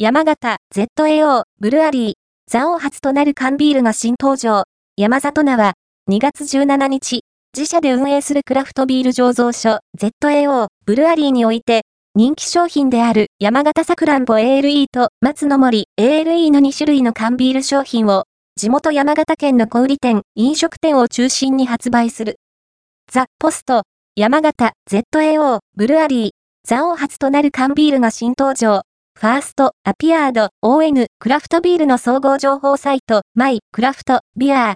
山形 ZAO ブルアリー、ザオ初となる缶ビールが新登場。山里菜は2月17日、自社で運営するクラフトビール醸造所 ZAO ブルアリーにおいて、人気商品である山形さくらんぼ ALE と松の森 ALE の2種類の缶ビール商品を、地元山形県の小売店、飲食店を中心に発売する。ザ・ポスト、山形 ZAO ブルアリー、ザオ初となる缶ビールが新登場。ファースト、アピアード、ON、クラフトビールの総合情報サイト、マイ、クラフト、ビアー、